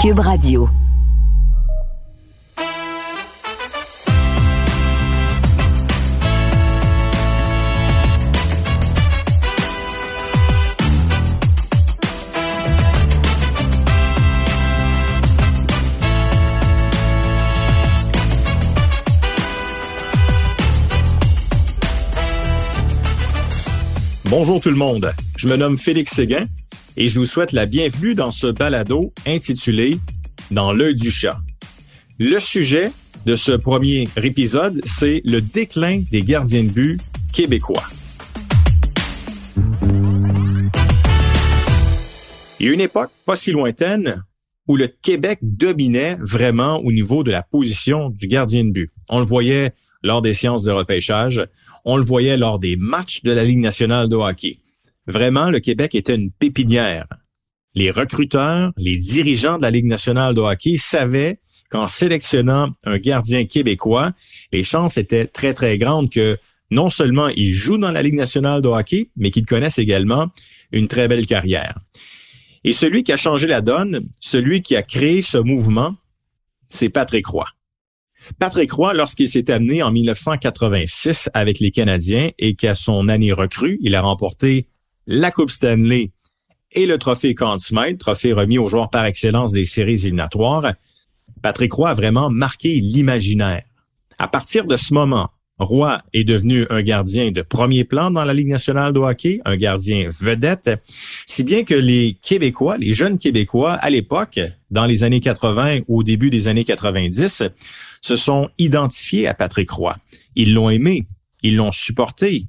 Cube Radio. Bonjour tout le monde, je me nomme Félix Séguin et je vous souhaite la bienvenue dans ce balado intitulé Dans l'œil du chat. Le sujet de ce premier épisode, c'est le déclin des gardiens de but québécois. Il y a une époque pas si lointaine où le Québec dominait vraiment au niveau de la position du gardien de but. On le voyait lors des séances de repêchage. On le voyait lors des matchs de la Ligue nationale de hockey. Vraiment, le Québec était une pépinière. Les recruteurs, les dirigeants de la Ligue nationale de hockey savaient qu'en sélectionnant un gardien québécois, les chances étaient très, très grandes que non seulement il joue dans la Ligue nationale de hockey, mais qu'il connaisse également une très belle carrière. Et celui qui a changé la donne, celui qui a créé ce mouvement, c'est Patrick Roy. Patrick Roy, lorsqu'il s'est amené en 1986 avec les Canadiens et qu'à son année recrue, il a remporté la Coupe Stanley et le trophée Conn Smythe, trophée remis aux joueurs par excellence des séries éliminatoires, Patrick Roy a vraiment marqué l'imaginaire. À partir de ce moment, Roy est devenu un gardien de premier plan dans la Ligue nationale de hockey, un gardien vedette, si bien que les Québécois, les jeunes Québécois à l'époque, dans les années 80 ou au début des années 90, se sont identifiés à Patrick Roy. Ils l'ont aimé, ils l'ont supporté,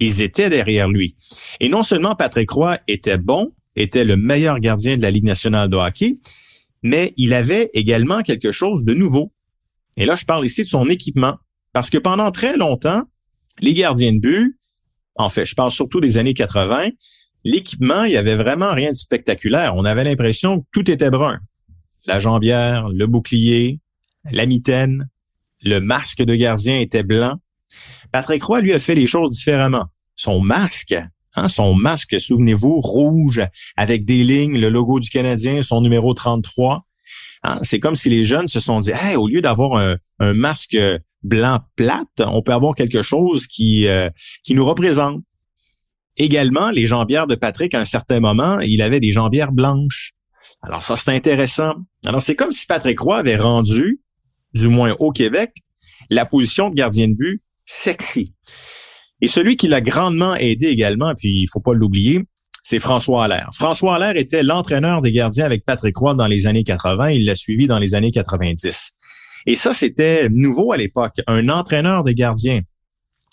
ils étaient derrière lui. Et non seulement Patrick Roy était bon, était le meilleur gardien de la Ligue nationale de hockey, mais il avait également quelque chose de nouveau. Et là, je parle ici de son équipement. Parce que pendant très longtemps, les gardiens de but, en fait, je parle surtout des années 80, l'équipement, il y avait vraiment rien de spectaculaire. On avait l'impression que tout était brun. La jambière, le bouclier, la mitaine, le masque de gardien était blanc. Patrick Roy, lui, a fait les choses différemment. Son masque, hein, son masque, souvenez-vous, rouge, avec des lignes, le logo du Canadien, son numéro 33. Hein, c'est comme si les jeunes se sont dit, au lieu d'avoir un, un masque blanc plate, on peut avoir quelque chose qui, euh, qui nous représente. Également, les jambières de Patrick, à un certain moment, il avait des jambières blanches. Alors ça, c'est intéressant. Alors c'est comme si Patrick Roy avait rendu, du moins au Québec, la position de gardien de but sexy. Et celui qui l'a grandement aidé également, puis il faut pas l'oublier, c'est François Allaire. François Allaire était l'entraîneur des gardiens avec Patrick Roy dans les années 80. Il l'a suivi dans les années 90. Et ça, c'était nouveau à l'époque. Un entraîneur de gardiens.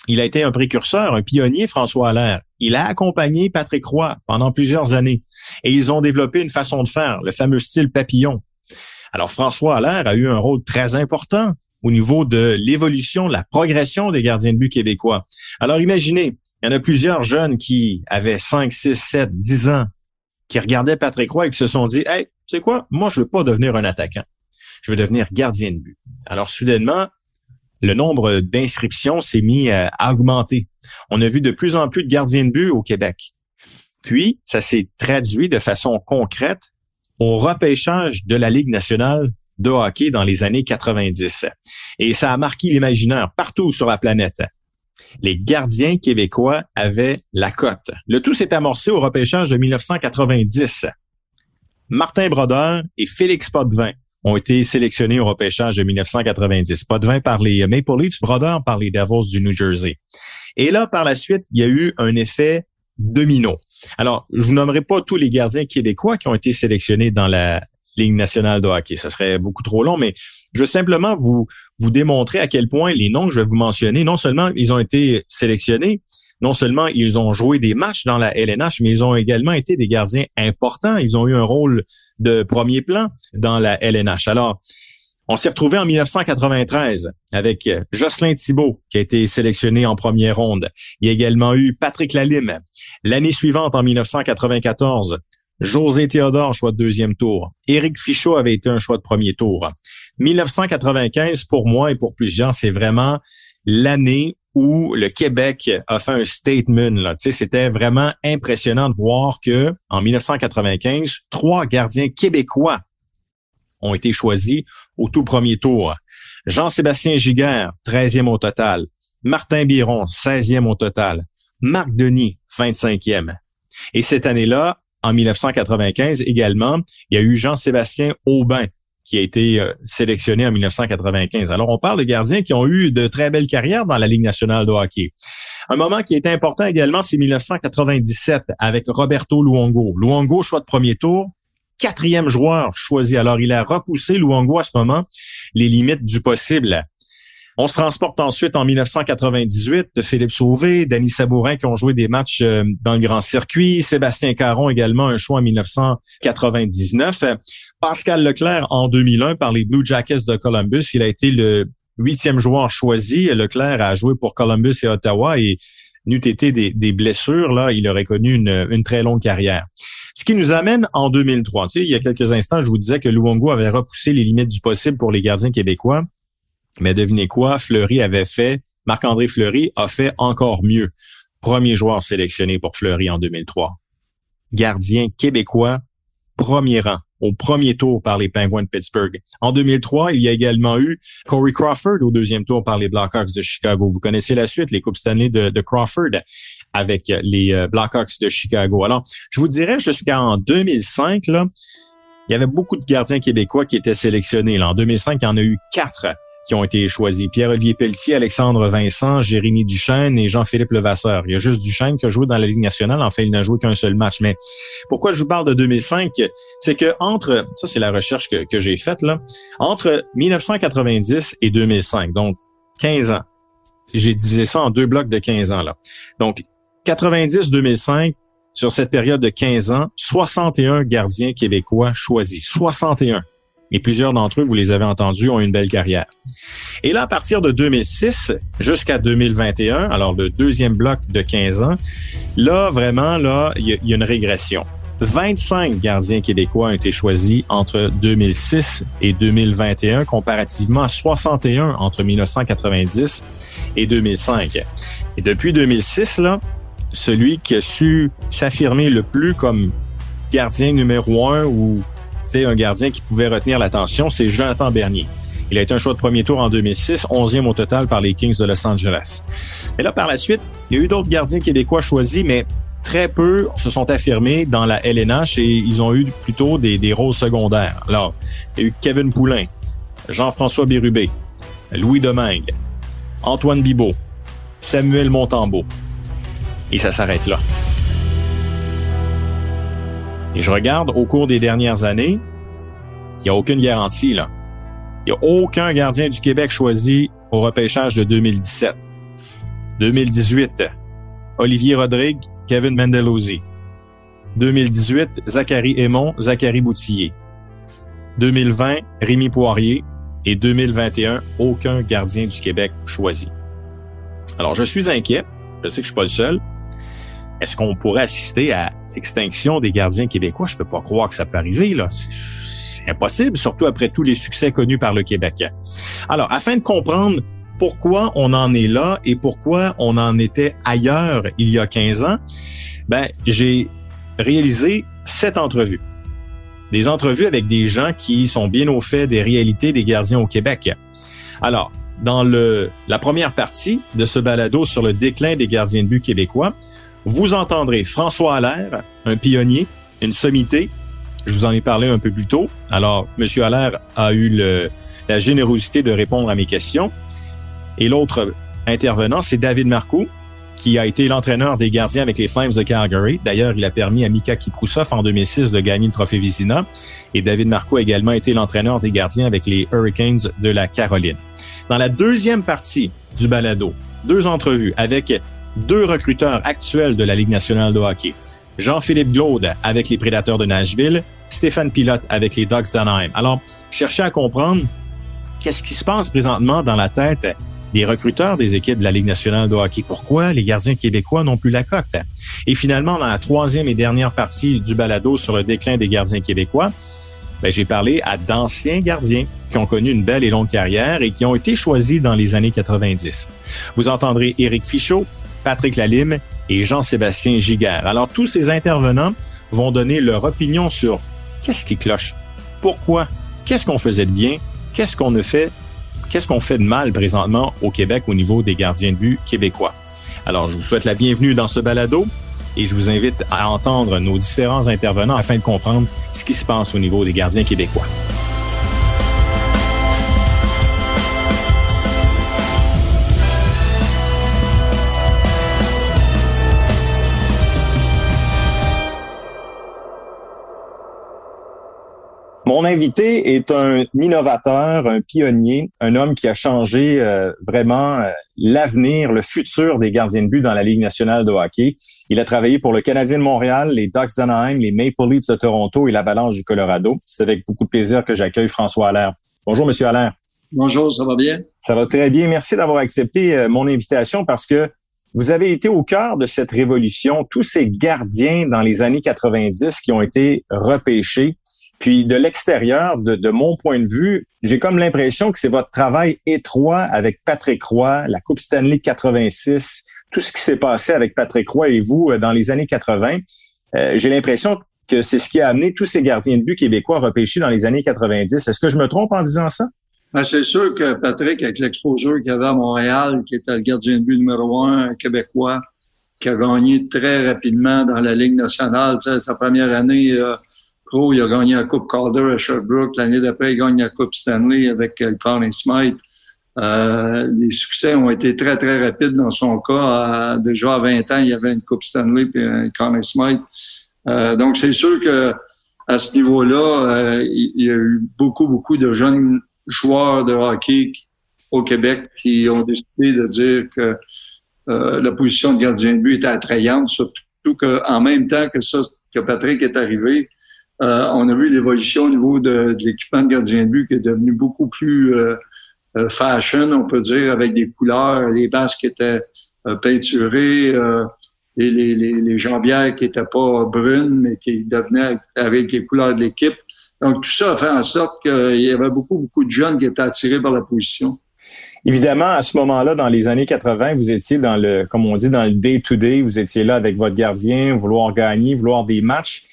Il a été un précurseur, un pionnier, François Allaire. Il a accompagné Patrick Roy pendant plusieurs années. Et ils ont développé une façon de faire, le fameux style papillon. Alors, François Allaire a eu un rôle très important au niveau de l'évolution, la progression des gardiens de but québécois. Alors, imaginez, il y en a plusieurs jeunes qui avaient 5, 6, 7, 10 ans, qui regardaient Patrick Roy et qui se sont dit, hey, tu sais quoi, moi, je veux pas devenir un attaquant je veux devenir gardien de but. Alors, soudainement, le nombre d'inscriptions s'est mis à augmenter. On a vu de plus en plus de gardiens de but au Québec. Puis, ça s'est traduit de façon concrète au repêchage de la Ligue nationale de hockey dans les années 90. Et ça a marqué l'imaginaire partout sur la planète. Les gardiens québécois avaient la cote. Le tout s'est amorcé au repêchage de 1990. Martin Brodeur et Félix Potvin ont été sélectionnés au repêchage de 1990. Pas de vin par les Maple Leafs, Brodeur par les Devils du New Jersey. Et là, par la suite, il y a eu un effet domino. Alors, je vous nommerai pas tous les gardiens québécois qui ont été sélectionnés dans la Ligue nationale de hockey. Ce serait beaucoup trop long, mais je veux simplement vous, vous démontrer à quel point les noms que je vais vous mentionner, non seulement ils ont été sélectionnés, non seulement ils ont joué des matchs dans la LNH, mais ils ont également été des gardiens importants. Ils ont eu un rôle de premier plan dans la LNH. Alors, on s'est retrouvé en 1993 avec Jocelyn Thibault, qui a été sélectionné en première ronde. Il y a également eu Patrick Lalime. L'année suivante, en 1994, José Théodore, choix de deuxième tour. Éric Fichot avait été un choix de premier tour. 1995, pour moi et pour plusieurs, c'est vraiment l'année où le Québec a fait un statement. Là. C'était vraiment impressionnant de voir que en 1995, trois gardiens québécois ont été choisis au tout premier tour. Jean-Sébastien Giguère, 13e au total. Martin Biron, 16e au total. Marc Denis, 25e. Et cette année-là, en 1995 également, il y a eu Jean-Sébastien Aubin qui a été euh, sélectionné en 1995. Alors, on parle de gardiens qui ont eu de très belles carrières dans la Ligue nationale de hockey. Un moment qui est important également, c'est 1997 avec Roberto Luongo. Luongo, choix de premier tour, quatrième joueur choisi. Alors, il a repoussé Luongo à ce moment les limites du possible. On se transporte ensuite en 1998, Philippe Sauvé, Danny Sabourin qui ont joué des matchs euh, dans le grand circuit, Sébastien Caron également un choix en 1999, Pascal Leclerc en 2001 par les Blue Jackets de Columbus, il a été le huitième joueur choisi. Leclerc a joué pour Columbus et Ottawa et n'eût été des, blessures, là, il aurait connu une, une, très longue carrière. Ce qui nous amène en 2003. Tu sais, il y a quelques instants, je vous disais que Luongo avait repoussé les limites du possible pour les gardiens québécois. Mais devinez quoi? Fleury avait fait, Marc-André Fleury a fait encore mieux. Premier joueur sélectionné pour Fleury en 2003. Gardien québécois, premier rang au premier tour par les Penguins de Pittsburgh. En 2003, il y a également eu Corey Crawford au deuxième tour par les Blackhawks de Chicago. Vous connaissez la suite, les Coupes Stanley de, de Crawford avec les euh, Blackhawks de Chicago. Alors, je vous dirais jusqu'en 2005, là, il y avait beaucoup de gardiens québécois qui étaient sélectionnés. Là. En 2005, il y en a eu quatre qui ont été choisis. Pierre-Olivier Pelletier, Alexandre Vincent, Jérémy Duchesne et Jean-Philippe Levasseur. Il y a juste Duchesne qui a joué dans la Ligue nationale. En fait, il n'a joué qu'un seul match. Mais pourquoi je vous parle de 2005? C'est que entre, ça c'est la recherche que, que j'ai faite, là, entre 1990 et 2005, donc 15 ans, j'ai divisé ça en deux blocs de 15 ans. là. Donc, 90-2005, sur cette période de 15 ans, 61 gardiens québécois choisis. 61 et plusieurs d'entre eux, vous les avez entendus, ont une belle carrière. Et là, à partir de 2006 jusqu'à 2021, alors le deuxième bloc de 15 ans, là, vraiment, là, il y, a une régression. 25 gardiens québécois ont été choisis entre 2006 et 2021, comparativement à 61 entre 1990 et 2005. Et depuis 2006, là, celui qui a su s'affirmer le plus comme gardien numéro un ou un gardien qui pouvait retenir l'attention, c'est Jonathan Bernier. Il a été un choix de premier tour en 2006, 11e au total par les Kings de Los Angeles. Et là, par la suite, il y a eu d'autres gardiens québécois choisis, mais très peu se sont affirmés dans la LNH et ils ont eu plutôt des, des rôles secondaires. Alors, il y a eu Kevin Poulain, Jean-François Bérubé, Louis Domingue, Antoine Bibot, Samuel Montambeau. Et ça s'arrête là. Et je regarde au cours des dernières années, il n'y a aucune garantie, là. Il n'y a aucun gardien du Québec choisi au repêchage de 2017. 2018, Olivier Rodrigue, Kevin Mendelozzi. 2018, Zachary Aymon, Zachary Boutillier. 2020, Rémi Poirier. Et 2021, aucun gardien du Québec choisi. Alors, je suis inquiet. Je sais que je suis pas le seul. Est-ce qu'on pourrait assister à l'extinction des gardiens québécois? Je peux pas croire que ça peut arriver, là. C'est impossible, surtout après tous les succès connus par le Québec. Alors, afin de comprendre pourquoi on en est là et pourquoi on en était ailleurs il y a 15 ans, ben, j'ai réalisé sept entrevues. Des entrevues avec des gens qui sont bien au fait des réalités des gardiens au Québec. Alors, dans le, la première partie de ce balado sur le déclin des gardiens de but québécois, vous entendrez François Allaire, un pionnier, une sommité. Je vous en ai parlé un peu plus tôt. Alors, Monsieur Allaire a eu le, la générosité de répondre à mes questions. Et l'autre intervenant, c'est David Marcoux, qui a été l'entraîneur des gardiens avec les Flames de Calgary. D'ailleurs, il a permis à Mika Kiproussov en 2006 de gagner le trophée Vizina. Et David Marcoux a également été l'entraîneur des gardiens avec les Hurricanes de la Caroline. Dans la deuxième partie du balado, deux entrevues avec deux recruteurs actuels de la Ligue nationale de hockey. Jean-Philippe Glaude avec les Prédateurs de Nashville, Stéphane Pilote avec les Ducks d'Anaheim. Alors, cherchez à comprendre qu'est-ce qui se passe présentement dans la tête des recruteurs des équipes de la Ligue nationale de hockey. Pourquoi les gardiens québécois n'ont plus la cote? Et finalement, dans la troisième et dernière partie du balado sur le déclin des gardiens québécois, ben, j'ai parlé à d'anciens gardiens qui ont connu une belle et longue carrière et qui ont été choisis dans les années 90. Vous entendrez Éric Fichot, Patrick Lalime et Jean-Sébastien Giguère. Alors, tous ces intervenants vont donner leur opinion sur qu'est-ce qui cloche, pourquoi qu'est-ce qu'on faisait de bien, qu'est-ce qu'on a fait, qu'est-ce qu'on fait de mal présentement au Québec au niveau des gardiens de but québécois. Alors, je vous souhaite la bienvenue dans ce balado et je vous invite à entendre nos différents intervenants afin de comprendre ce qui se passe au niveau des gardiens québécois. Mon invité est un innovateur, un pionnier, un homme qui a changé euh, vraiment euh, l'avenir, le futur des gardiens de but dans la Ligue nationale de hockey. Il a travaillé pour le Canadien de Montréal, les Ducks d'Anaheim, les Maple Leafs de Toronto et l'Avalanche du Colorado. C'est avec beaucoup de plaisir que j'accueille François Allaire. Bonjour, Monsieur Allaire. Bonjour, ça va bien? Ça va très bien. Merci d'avoir accepté euh, mon invitation parce que vous avez été au cœur de cette révolution. Tous ces gardiens dans les années 90 qui ont été repêchés puis de l'extérieur, de, mon point de vue, j'ai comme l'impression que c'est votre travail étroit avec Patrick Roy, la Coupe Stanley 86, tout ce qui s'est passé avec Patrick Roy et vous euh, dans les années 80. Euh, j'ai l'impression que c'est ce qui a amené tous ces gardiens de but québécois repêchés dans les années 90. Est-ce que je me trompe en disant ça? Ben, c'est sûr que Patrick, avec l'exposure qu'il avait à Montréal, qui était le gardien de but numéro un québécois, qui a gagné très rapidement dans la Ligue nationale, sa première année, euh, il a gagné la Coupe Calder à Sherbrooke. L'année d'après, il gagne la Coupe Stanley avec euh, Connie Smythe. Euh, les succès ont été très, très rapides dans son cas. déjà à 20 ans, il y avait une Coupe Stanley et un Connie Smythe. Euh, donc, c'est sûr que à ce niveau-là, il, y a eu beaucoup, beaucoup de jeunes joueurs de hockey au Québec qui ont décidé de dire que la position de gardien de but était attrayante, surtout qu'en même temps que ça, que Patrick est arrivé, euh, on a vu l'évolution au niveau de, l'équipement de gardien de but qui est devenu beaucoup plus euh, euh, fashion, on peut dire, avec des couleurs, les bases qui étaient peinturées, les, jambières qui étaient pas brunes, mais qui devenaient avec les couleurs de l'équipe. Donc, tout ça a fait en sorte qu'il y avait beaucoup, beaucoup de jeunes qui étaient attirés par la position. Évidemment, à ce moment-là, dans les années 80, vous étiez dans le, comme on dit, dans le day-to-day. -day, vous étiez là avec votre gardien, vouloir gagner, vouloir des matchs.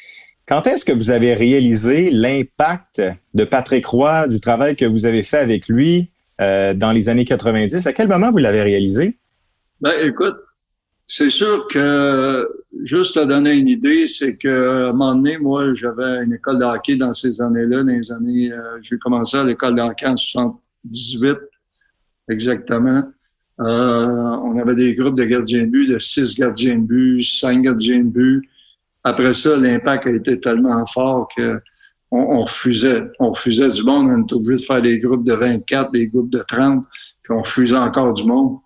Quand est-ce que vous avez réalisé l'impact de Patrick Roy, du travail que vous avez fait avec lui euh, dans les années 90? À quel moment vous l'avez réalisé? Ben, écoute, c'est sûr que, juste à donner une idée, c'est que un moment donné, moi, j'avais une école de hockey dans ces années-là, dans les années, euh, j'ai commencé à l'école de en 78, exactement. Euh, on avait des groupes de gardiens de but, de six gardiens de but, cinq gardiens de but. Après ça, l'impact a été tellement fort que on, refusait. On refusait du monde. On était obligé de faire des groupes de 24, des groupes de 30, puis on refusait encore du monde.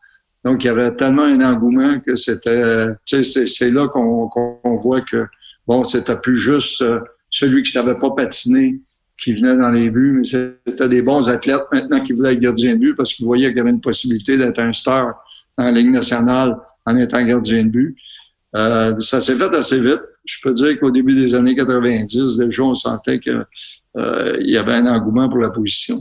Donc, il y avait tellement un engouement que c'était, tu sais, c'est là qu'on voit que, bon, c'était plus juste euh, celui qui savait pas patiner qui venait dans les buts, mais c'était des bons athlètes maintenant qui voulaient être gardien de but parce qu'ils voyaient qu'il y avait une possibilité d'être un star dans la Ligue nationale en étant gardien de but. Euh, ça s'est fait assez vite. Je peux dire qu'au début des années 90, déjà, on sentait qu'il euh, y avait un engouement pour la position.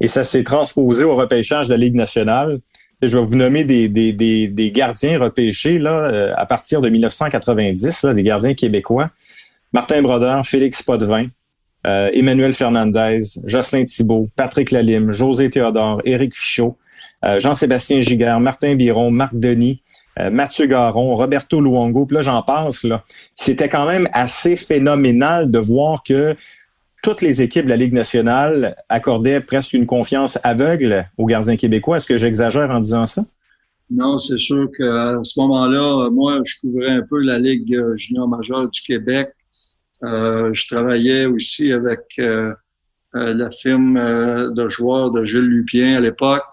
Et ça s'est transposé au repêchage de la Ligue nationale. Je vais vous nommer des, gardiens repêchés là, euh, à partir de 1990, là, des gardiens québécois. Martin Brodeur, Félix Potvin, euh, Emmanuel Fernandez, Jocelyn Thibault, Patrick Lalime, José Théodore, Éric Fichot, Jean-Sébastien Giguère, Martin Biron, Marc Denis, Mathieu Garon, Roberto Luongo, puis là j'en passe. C'était quand même assez phénoménal de voir que toutes les équipes de la Ligue nationale accordaient presque une confiance aveugle aux gardiens québécois. Est-ce que j'exagère en disant ça? Non, c'est sûr qu'à ce moment-là, moi, je couvrais un peu la Ligue junior majeure du Québec. Euh, je travaillais aussi avec euh, la firme de joueurs de Gilles Lupien à l'époque.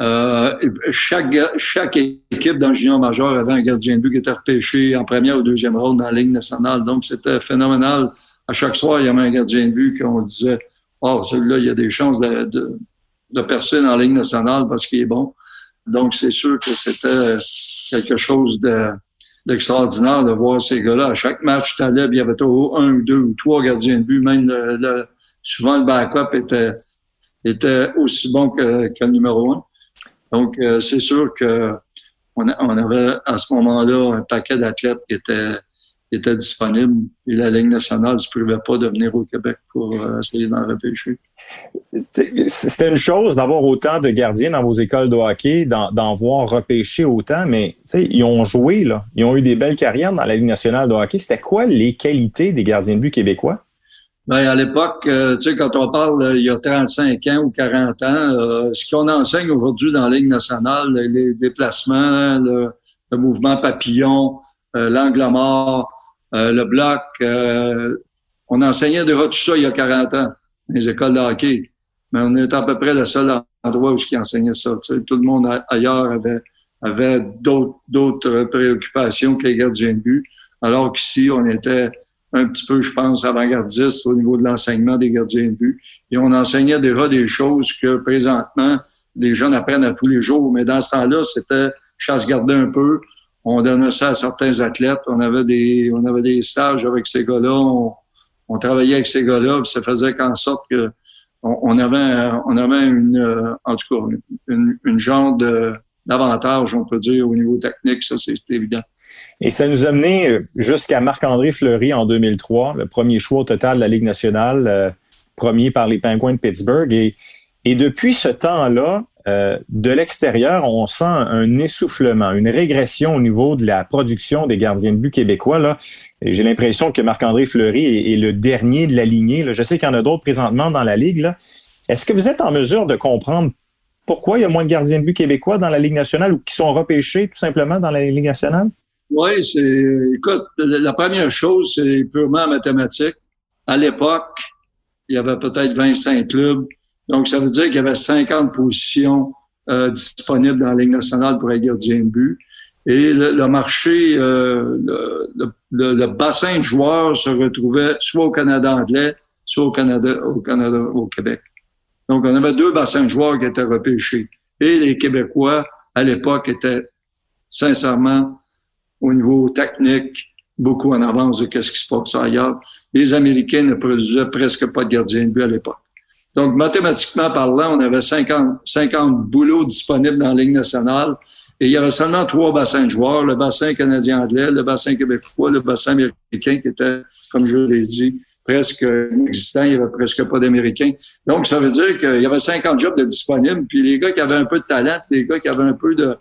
Euh, chaque, chaque équipe dans le majeur avait un gardien de but qui était repêché en première ou deuxième ronde dans la Ligue nationale. Donc, c'était phénoménal. À chaque soir, il y avait un gardien de but qu'on disait Oh, celui-là, il y a des chances de, de, de percer dans la Ligue nationale parce qu'il est bon. Donc, c'est sûr que c'était quelque chose de, d'extraordinaire de voir ces gars-là. À chaque match, tu allais, il y avait toujours un ou deux ou trois gardiens de but. Même le, souvent, le backup était, était aussi bon que, que le numéro un. Donc, euh, c'est sûr que on, avait à ce moment-là un paquet d'athlètes qui étaient était disponible et la Ligue nationale ne se privait pas de venir au Québec pour euh, essayer d'en repêcher. C'était une chose d'avoir autant de gardiens dans vos écoles de hockey, d'en voir repêcher autant, mais ils ont joué, là. Ils ont eu des belles carrières dans la Ligue nationale de hockey. C'était quoi les qualités des gardiens de but québécois? Ben, à l'époque, euh, tu sais, quand on parle euh, il y a 35 ans ou 40 ans, euh, ce qu'on enseigne aujourd'hui dans la nationale, les déplacements, le, mouvement papillon, l'angle mort, le bloc, on enseignait déjà tout ça il y a 40 ans, les écoles de hockey. Mais on est à peu près le seul endroit où qui enseignait ça. Tu sais, tout le monde ailleurs avait, avait d'autres préoccupations que les gardiens de but, alors qu'ici, on était un petit peu, je pense, avant-gardiste au niveau de l'enseignement des gardiens de but. Et on enseignait déjà des choses que présentement, les jeunes apprennent à tous les jours. Mais dans ce temps-là, c'était chasse-garder un peu. On donnait ça à certains athlètes. On avait des, on avait des stages avec ces gars-là. On, travaillait avec ces gars-là. ça faisait qu'en sorte que on, avait, on avait une, en tout cas, une, une genre d'avantage, on peut dire, au niveau technique. Ça, c'est évident. Et ça nous a mené euh, jusqu'à Marc-André Fleury en 2003, le premier choix au total de la Ligue nationale, euh, premier par les Penguins de Pittsburgh. Et, depuis ce temps-là, euh, de l'extérieur, on sent un essoufflement, une régression au niveau de la production des gardiens de but québécois. J'ai l'impression que Marc-André Fleury est, le dernier de la lignée. Je sais qu'il y en a d'autres présentement dans la Ligue. Est-ce que vous êtes en mesure de comprendre pourquoi il y a moins de gardiens de but québécois dans la Ligue nationale ou qui sont repêchés tout simplement dans la Ligue nationale? Oui, c'est. Écoute, la première chose, c'est purement mathématique. À l'époque, il y avait peut-être 25 clubs. Donc, ça veut dire qu'il y avait 50 positions euh, disponibles dans la Ligue nationale pour être gardien de but. Et le, marché, euh, le, le, bassin de joueurs se retrouvait soit au Canada anglais, soit au Canada, au Canada, au Québec. Donc, on avait deux bassins de joueurs qui étaient repêchés. Et les Québécois, à l'époque, étaient sincèrement au niveau technique, beaucoup en avance de ce qui se passe ailleurs. Les Américains ne produisaient presque pas de gardiens de but à l'époque. Donc, mathématiquement parlant, on avait 50, 50 boulots disponibles dans la Ligue nationale et il y avait seulement trois bassins de joueurs, le bassin canadien-anglais, le bassin québécois, le bassin américain qui était, comme je l'ai dit, presque inexistant. Il n'y avait presque pas d'Américains. Donc, ça veut dire qu'il y avait 50 jobs de disponibles. Puis les gars qui avaient un peu de talent, les gars qui avaient un peu de,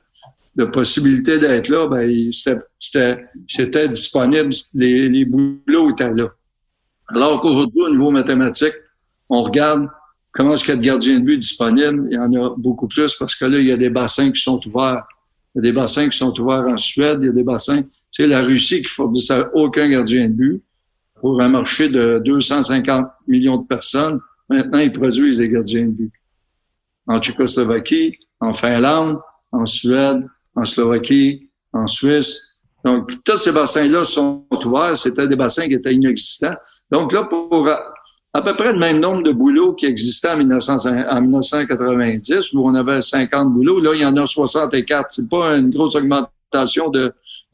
de possibilité d'être là, ben, c'était disponible, les, les boulots étaient là. Alors qu'aujourd'hui, au niveau mathématique, on regarde comment est-ce qu'il y a de gardiens de but disponibles. Il y en a beaucoup plus parce que là, il y a des bassins qui sont ouverts. Il y a des bassins qui sont ouverts en Suède, il y a des bassins. Sais, la Russie qui fournissait aucun gardien de but pour un marché de 250 millions de personnes. Maintenant, ils produisent des gardiens de but. En Tchécoslovaquie, en Finlande, en Suède, en Slovaquie, en Suisse. Donc, tous ces bassins-là sont ouverts. C'était des bassins qui étaient inexistants. Donc là, pour à peu près le même nombre de boulots qui existaient en, 1990, où on avait 50 boulots, là, il y en a 64. C'est pas une grosse augmentation de,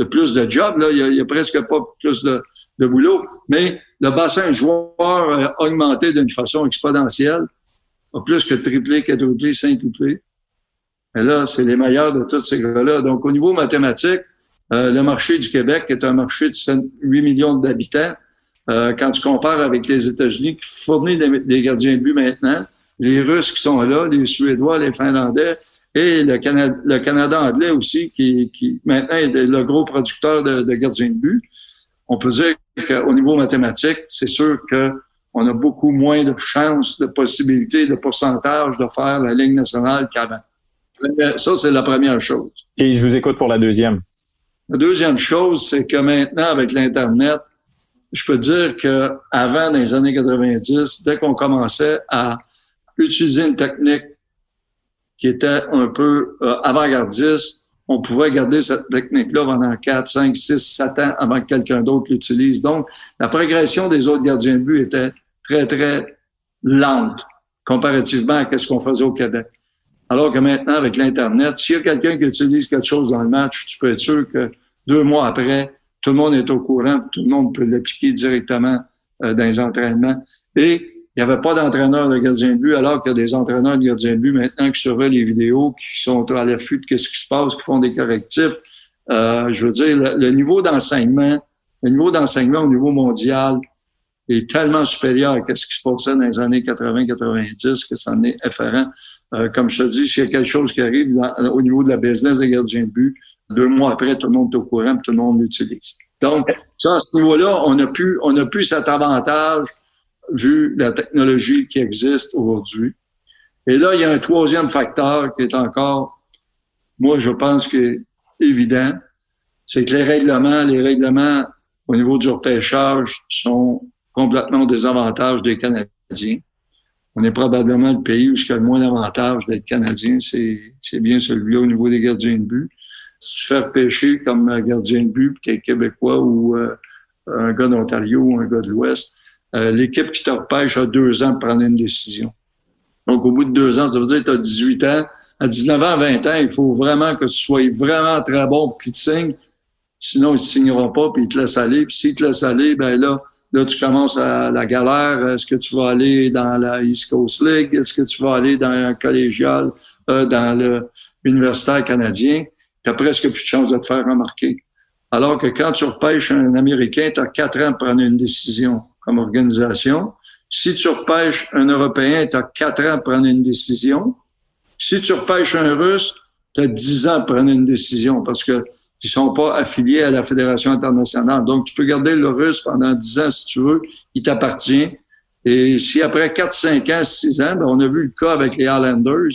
plus de jobs. Là. Il, y a, presque pas plus de, de boulots. Mais le bassin joueur a augmenté d'une façon exponentielle. A plus que triplé, quadruplé, cinquuplé. Et là, c'est les meilleurs de tous ces gars-là. Donc, au niveau mathématique, euh, le marché du Québec est un marché de 8 millions d'habitants. Euh, quand tu compares avec les États-Unis qui fournissent des, gardiens de but maintenant, les Russes qui sont là, les Suédois, les Finlandais et le, Canada, le Canada anglais aussi, qui, maintenant est le gros producteur de, de gardiens de but, on peut dire qu'au niveau mathématique, c'est sûr qu'on a beaucoup moins de chances, de possibilités, de pourcentage de faire la Ligue nationale qu'avant. Ça, c'est la première chose. Et je vous écoute pour la deuxième. La deuxième chose, c'est que maintenant, avec l'Internet, je peux dire que avant, dans les années 90, dès qu'on commençait à utiliser une technique qui était un peu euh, avant-gardiste, on pouvait garder cette technique-là pendant 4, 5, 6, 7 ans avant que quelqu'un d'autre l'utilise. Donc, la progression des autres gardiens de but était très, très lente comparativement à ce qu'on faisait au Québec. Alors que maintenant, avec l'Internet, s'il y a quelqu'un qui utilise quelque chose dans le match, tu peux être sûr que deux mois après, tout le monde est au courant, tout le monde peut l'appliquer directement euh, dans les entraînements. Et il n'y avait pas d'entraîneur de gardien de but, alors qu'il y a des entraîneurs de gardien de but maintenant qui surveillent les vidéos, qui sont à l'affût de ce qui se passe, qui font des correctifs. Euh, je veux dire, le, niveau d'enseignement le niveau d'enseignement au niveau mondial est tellement supérieur à ce qui se passait dans les années 80-90 que ça en est effarant. Euh, comme je te dis, s'il y a quelque chose qui arrive au niveau de la business des gardiens de but, deux mois après, tout le monde est au courant, tout le monde l'utilise. Donc, ça, à ce niveau-là, on n'a plus, on a plus cet avantage vu la technologie qui existe aujourd'hui. Et là, il y a un troisième facteur qui est encore, moi, je pense que est évident, c'est que les règlements, les règlements au niveau du repêchage sont complètement au désavantage des Canadiens. On est probablement le pays où il y a le moins d'avantages d'être Canadien, c'est, bien celui-là au niveau des gardiens de but. Si tu fais repêcher comme gardien de but, tu es Québécois ou euh, un gars d'Ontario ou un gars de l'Ouest, euh, l'équipe qui te repêche a deux ans pour prendre une décision. Donc, au bout de deux ans, ça veut dire que tu as 18 ans. À 19 ans, 20 ans, il faut vraiment que tu sois vraiment très bon pour qu'ils te signent. Sinon, ils ne signeront pas, puis ils te laissent aller. Puis s'ils te laissent aller, ben là, là, tu commences à la galère. Est-ce que tu vas aller dans la East Coast League? Est-ce que tu vas aller dans un collégial, euh, dans l'universitaire canadien? Tu as presque plus de chance de te faire remarquer. Alors que quand tu repêches un Américain, tu as quatre ans pour prendre une décision comme organisation. Si tu repêches un Européen, tu as quatre ans pour prendre une décision. Si tu repêches un Russe, tu as dix ans pour prendre une décision parce que sont pas affiliés à la Fédération internationale. Donc, tu peux garder le Russe pendant dix ans si tu veux. Il t'appartient. Et si après quatre, cinq ans, six ans, ben, on a vu le cas avec les Highlanders,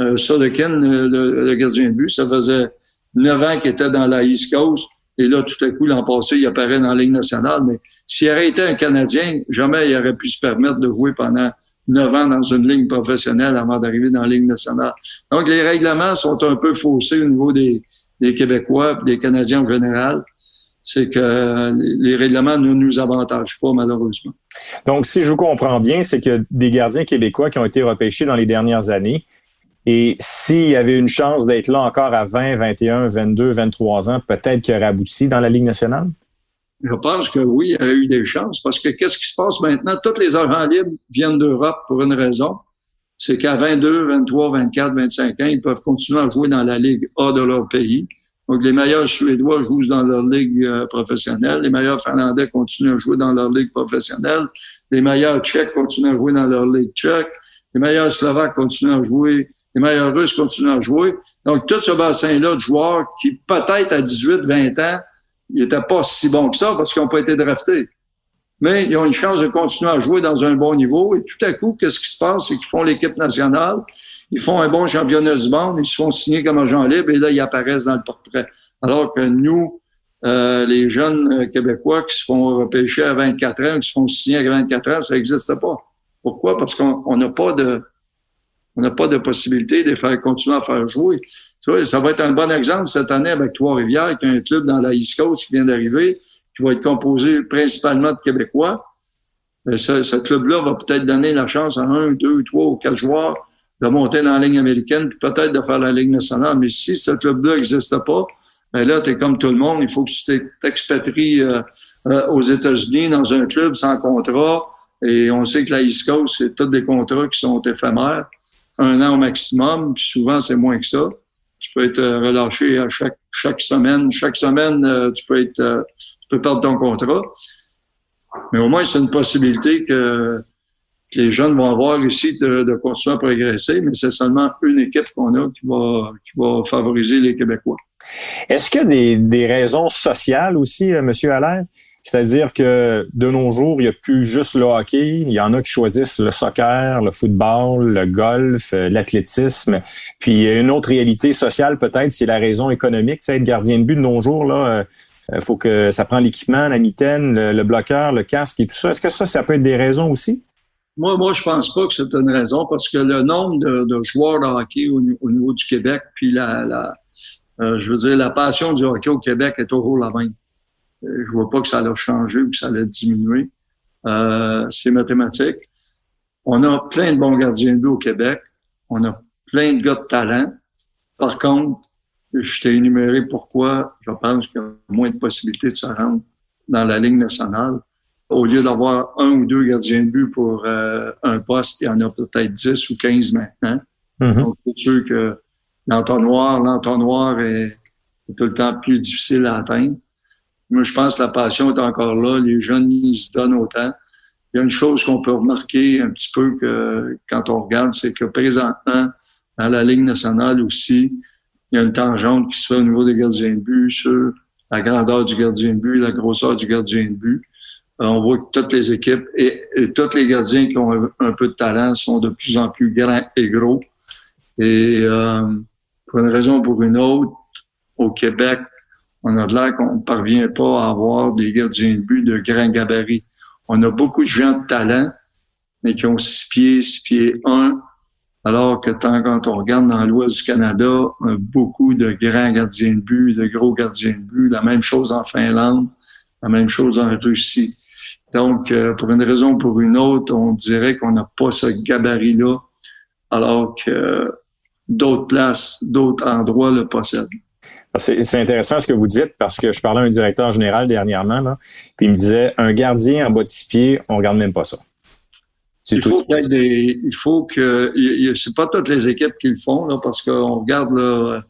euh, Sodekin, le, le, gardien de but, ça faisait neuf ans qu'il était dans la East Coast. Et là, tout à coup, l'an passé, il apparaît dans la Ligue nationale. Mais s'il aurait été un Canadien, jamais il aurait pu se permettre de jouer pendant neuf ans dans une ligne professionnelle avant d'arriver dans la Ligue nationale. Donc, les règlements sont un peu faussés au niveau des, des Québécois des Canadiens en général. C'est que les règlements ne nous avantagent pas, malheureusement. Donc, si je vous comprends bien, c'est que des gardiens québécois qui ont été repêchés dans les dernières années, et s'il y avait une chance d'être là encore à 20, 21, 22, 23 ans, peut-être qu'il aurait abouti dans la Ligue nationale? Je pense que oui, il y a eu des chances parce que qu'est-ce qui se passe maintenant? Toutes les agents libres viennent d'Europe pour une raison. C'est qu'à 22, 23, 24, 25 ans, ils peuvent continuer à jouer dans la Ligue A de leur pays. Donc, les meilleurs Suédois jouent dans leur ligue euh, professionnelle. Les meilleurs Finlandais continuent à jouer dans leur ligue professionnelle. Les meilleurs Tchèques continuent à jouer dans leur ligue tchèque. Les meilleurs Slovaques continuent à jouer les meilleurs Russes continuent à jouer. Donc, tout ce bassin-là de joueurs qui, peut-être à 18, 20 ans, n'étaient pas si bons que ça parce qu'ils n'ont pas été draftés. Mais ils ont une chance de continuer à jouer dans un bon niveau. Et tout à coup, qu'est-ce qui se passe? C'est qu'ils font l'équipe nationale, ils font un bon championnat du monde, ils se font signer comme agent libre et là, ils apparaissent dans le portrait. Alors que nous, euh, les jeunes euh, Québécois qui se font repêcher à 24 ans, qui se font signer à 24 ans, ça n'existe pas. Pourquoi? Parce qu'on n'a pas de on n'a pas de possibilité de faire continuer à faire jouer. Tu vois, ça va être un bon exemple cette année avec Trois-Rivières, qui est un club dans la East Coast qui vient d'arriver, qui va être composé principalement de Québécois. Euh, ce, ce club-là va peut-être donner la chance à un, deux, trois ou quatre joueurs de monter dans la ligne américaine, puis peut-être de faire la Ligue nationale. Mais si ce club-là n'existe pas, ben là, tu es comme tout le monde. Il faut que tu t'expatries euh, euh, aux États-Unis dans un club sans contrat. Et on sait que la East Coast, c'est tous des contrats qui sont éphémères un an au maximum, puis souvent c'est moins que ça. Tu peux être euh, relâché à chaque chaque semaine. Chaque semaine, euh, tu peux être tu peux perdre ton contrat. Mais au moins, c'est une possibilité que, les jeunes vont avoir ici de, de continuer à progresser, mais c'est seulement une équipe qu'on a qui va, favoriser les Québécois. Est-ce qu'il y a des, raisons sociales aussi, M. Allaire? C'est-à-dire que de nos jours, il n'y a plus juste le hockey. Il y en a qui choisissent le soccer, le football, le golf, euh, l'athlétisme. Puis une autre réalité sociale peut-être, c'est la raison économique. Sais, être gardien de but de nos jours, là, il euh, faut que ça prend l'équipement, la mitaine, le, bloqueur, le casque et tout ça. Est-ce que ça, ça peut être des raisons aussi? Moi, moi, je pense pas que c'est une raison parce que le nombre de, joueurs de hockey au, niveau du Québec, puis la, la euh, je veux dire, la passion du hockey au Québec est toujours la même. Je vois pas que ça allait changer ou que ça allait diminuer. Euh, c'est mathématique. On a plein de bons gardiens de but au Québec. On a plein de gars de talent. Par contre, je t'ai énuméré pourquoi je pense qu'il y a moins de possibilités de se rendre dans la Ligue nationale. Au lieu d'avoir un ou deux gardiens de but pour euh, un poste, il y en a peut-être 10 ou 15 maintenant. Mm-hmm. Donc, c'est sûr que l'entonnoir, l'entonnoir est, est tout le temps plus difficile à atteindre. Moi, je pense que la passion est encore là. Les jeunes, ils se donnent autant. Il y a une chose qu'on peut remarquer un petit peu que quand on regarde, c'est que présentement, dans la Ligue nationale aussi, il y a une tangente qui se fait au niveau des gardiens de but sur la grandeur du gardien de but, la grosseur du gardien de but. Euh, on voit que toutes les équipes et, tous les gardiens qui ont un, peu de talent sont de plus en plus grands et gros. Et euh, pour une raison ou pour une autre, au Québec, on a de l'air qu'on ne parvient pas à avoir des gardiens de but de grand gabarit. On a beaucoup de gens de talent, mais qui ont six pieds, six pieds un, alors que tant quand on regarde dans l'ouest du Canada, beaucoup de grands gardiens de but, de gros gardiens de but, la même chose en Finlande, la même chose en Russie. Donc, euh, pour une raison ou pour une autre, on dirait qu'on n'a pas ce gabarit-là, alors que d'autres places, d'autres endroits le possèdent. C'est intéressant ce que vous dites parce que je parlais à un directeur général dernièrement, là, puis il me disait un gardien en bas de six pieds, on regarde même pas ça. Il faut, des, il faut que. C'est pas toutes les équipes qui le font, là, parce qu'on regarde là,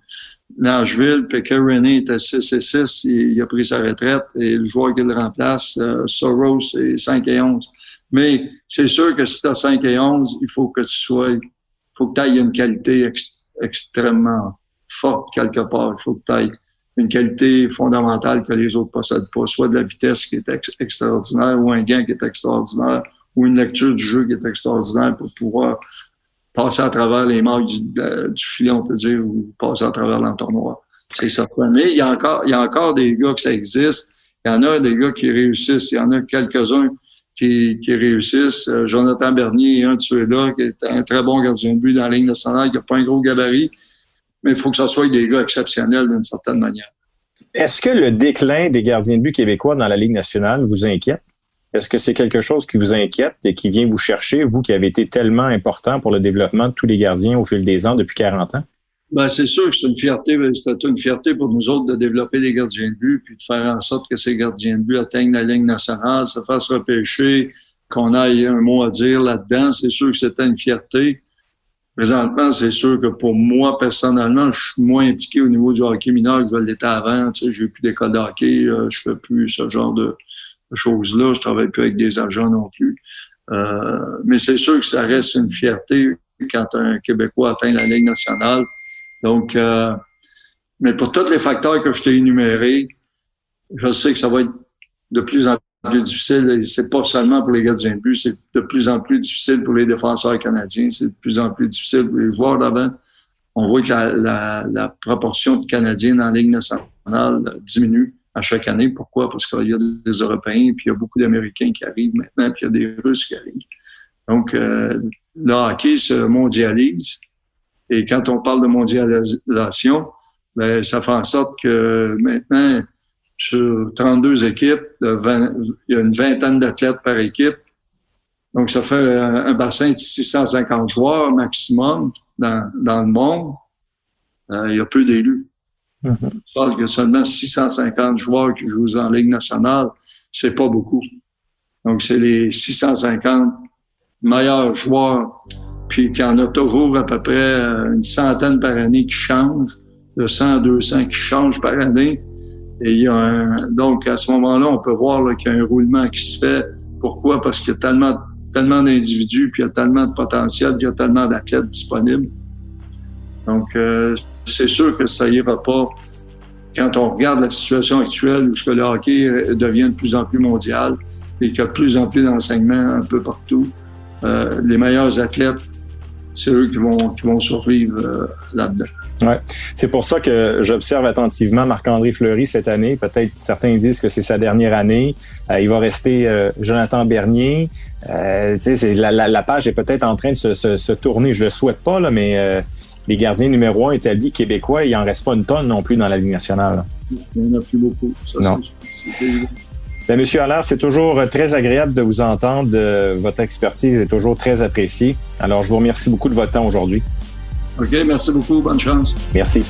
Nashville, puis que René était 6 et 6, il, a pris sa retraite, et le joueur qui le remplace, euh, Soros, est 5 et 11. Mais c'est sûr que si tu as 5 et 11, il faut que tu sois. Il faut que tu ailles une qualité extrêmement forte quelque part. Il faut que tu ailles une qualité fondamentale que les autres possèdent pas, soit de la vitesse qui est extraordinaire ou un gain qui est extraordinaire ou une lecture du jeu qui est extraordinaire pour pouvoir passer à travers les marques du, du filet, on peut dire, ou passer à travers l'entonnoir. C'est certain. Mais il y a encore, il y a encore des gars que ça existe. Il y en a des gars qui réussissent. Il y en a quelques-uns qui, réussissent. Euh, Jonathan Bernier, un de ceux-là, qui est un très bon gardien de but dans la ligne nationale, qui n'a pas un gros gabarit. Mais il faut que ce soit des gars exceptionnels d'une certaine manière. Est-ce que le déclin des gardiens de but québécois dans la Ligue nationale vous inquiète? Est-ce que c'est quelque chose qui vous inquiète et qui vient vous chercher, vous qui avez été tellement important pour le développement de tous les gardiens au fil des ans depuis 40 ans? Ben, c'est sûr que c'est une fierté, c'est une fierté pour nous autres de développer des gardiens de but, puis de faire en sorte que ces gardiens de but atteignent la ligne nationale, se fassent repêcher, qu'on aille un mot à dire là-dedans. C'est sûr que c'était une fierté. Présentement, c'est sûr que pour moi, personnellement, je suis moins impliqué au niveau du hockey mineur que je l'étais avant. Tu sais, j'ai plus d'école de hockey, euh, je fais plus ce genre de, choses-là. Je travaille plus avec des agents non plus. Euh, mais c'est sûr que ça reste une fierté quand un Québécois atteint la Ligue nationale. Donc, euh, mais pour tous les facteurs que je t'ai énumérés, je sais que ça va être de plus en plus difficile. C'est pas seulement pour les gardiens de but, c'est de plus en plus difficile pour les défenseurs canadiens. C'est de plus en plus difficile pour les joueurs d'avant. On voit que la, la proportion de Canadiens dans la Ligue nationale diminue à chaque année. Pourquoi? Parce qu'il y a des Européens, puis il y a beaucoup d'Américains qui arrivent maintenant, puis il y a des Russes qui arrivent. Donc, euh, le hockey se mondialise. Et quand on parle de mondialisation, ben, ça fait en sorte que maintenant, sur 32 équipes, il y a une vingtaine d'athlètes par équipe. Donc, ça fait un, bassin de 650 joueurs maximum dans, dans le monde. Euh, il y a peu d'élus. Mm -hmm. parle que seulement 650 joueurs qui jouent en Ligue nationale, c'est pas beaucoup. Donc, c'est les 650 meilleurs joueurs, puis qu'il y en a toujours à peu près euh, une centaine par année qui changent, de 100 à 200 qui changent par année. Et il y a un, donc, à ce moment-là, on peut voir qu'il y a un roulement qui se fait. Pourquoi? Parce qu'il y a tellement, tellement d'individus, puis il y a tellement de potentiel, puis il y a tellement d'athlètes disponibles. Donc, euh, c'est sûr que ça ira pas quand on regarde la situation actuelle où le hockey euh, devient de plus en plus mondial et qu'il y a de plus en plus d'enseignements un peu partout. Euh, les meilleurs athlètes, c'est eux qui vont, qui vont survivre euh, là-dedans. Ouais. C'est pour ça que j'observe attentivement Marc-André Fleury cette année. Peut-être certains disent que c'est sa dernière année. Il va rester Jonathan Bernier. Euh, la, la, la, page est peut-être en train de se, se, se, tourner. Je le souhaite pas, là, mais les gardiens numéro un établis québécois, il en reste pas une tonne non plus dans la Ligue nationale. Il n'y en a plus beaucoup. Ça, non. Ben, Monsieur Allaire, c'est toujours très agréable de vous entendre. Votre expertise est toujours très appréciée. Alors, je vous remercie beaucoup de votre temps aujourd'hui. OK, merci beaucoup. Bonne chance. Merci.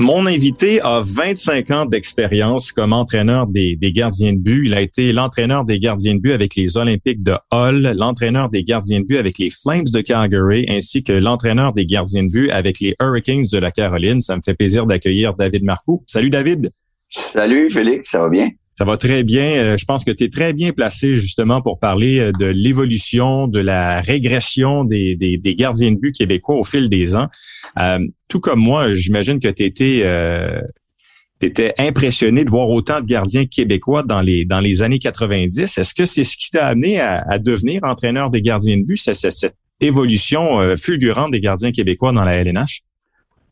Mon invité a 25 ans d'expérience comme entraîneur des, gardiens de but. Il a été l'entraîneur des gardiens de but avec les Olympiques de Hull, l'entraîneur des gardiens de but avec les Flames de Calgary, ainsi que l'entraîneur des gardiens de but avec les Hurricanes de la Caroline. Ça me fait plaisir d'accueillir David Marcoux. Salut David. Salut Félix, ça va bien? Ça va très bien. Euh, je pense que tu es très bien placé justement pour parler euh, de l'évolution, de la régression des, des, gardiens de but québécois au fil des ans. Euh, tout comme moi, j'imagine que tu étais, euh, impressionné de voir autant de gardiens québécois dans les, dans les années 90. Est-ce que c'est ce qui t'a amené à, devenir entraîneur des gardiens de but, c'est, cette évolution fulgurante des gardiens québécois dans la LNH?